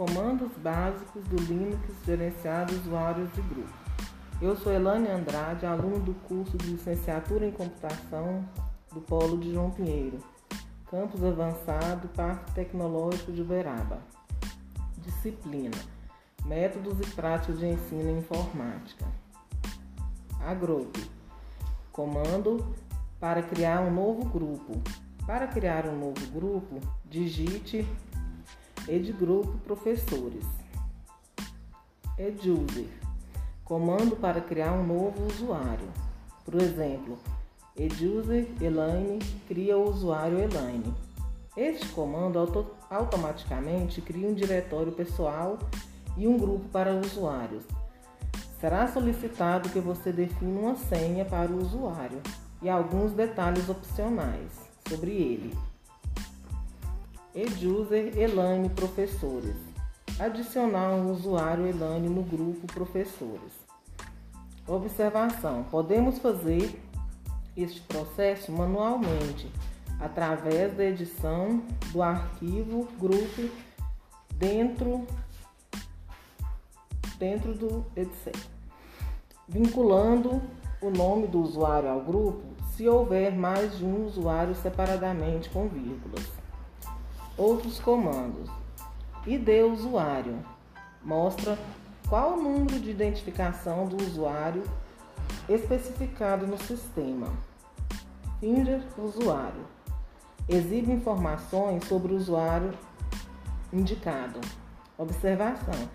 Comandos básicos do Linux gerenciado usuários e grupos. Eu sou Elane Andrade, aluno do curso de Licenciatura em Computação do Polo de João Pinheiro, Campus Avançado, Parque Tecnológico de Uberaba. Disciplina: Métodos e práticas de ensino em informática. Agrupe: Comando para criar um novo grupo. Para criar um novo grupo, digite Edgrupo Professores. Eduser. Comando para criar um novo usuário. Por exemplo, eduser Elaine cria o usuário Elaine. Este comando auto automaticamente cria um diretório pessoal e um grupo para usuários. Será solicitado que você defina uma senha para o usuário e alguns detalhes opcionais sobre ele. Eduser Elane Professores. Adicionar um usuário Elane no grupo Professores. Observação: podemos fazer este processo manualmente através da edição do arquivo grupo dentro dentro do etc. Vinculando o nome do usuário ao grupo se houver mais de um usuário separadamente com vírgulas. Outros comandos. ID usuário mostra qual o número de identificação do usuário especificado no sistema. Finger usuário exibe informações sobre o usuário indicado. Observação: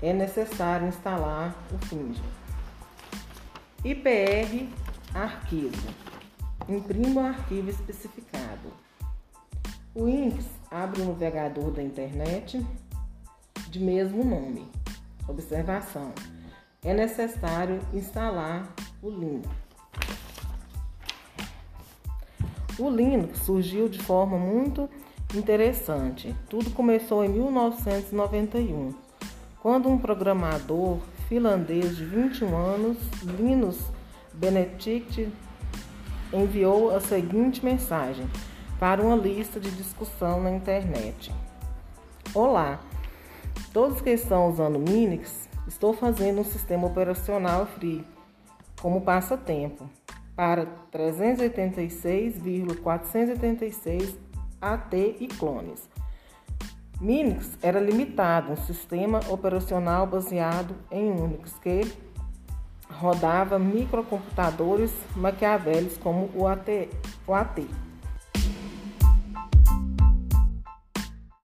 é necessário instalar o Finger. IPR arquivo imprima o arquivo especificado. O INPS abre um navegador da internet de mesmo nome. Observação: é necessário instalar o Linux. O Linux surgiu de forma muito interessante. Tudo começou em 1991, quando um programador finlandês de 21 anos, Linus Benedict, enviou a seguinte mensagem: para uma lista de discussão na internet. Olá, todos que estão usando Minix, estou fazendo um sistema operacional free como passatempo para 386,486 AT e clones. Minix era limitado, um sistema operacional baseado em Unix que rodava microcomputadores maquiavélicos como o AT. O AT.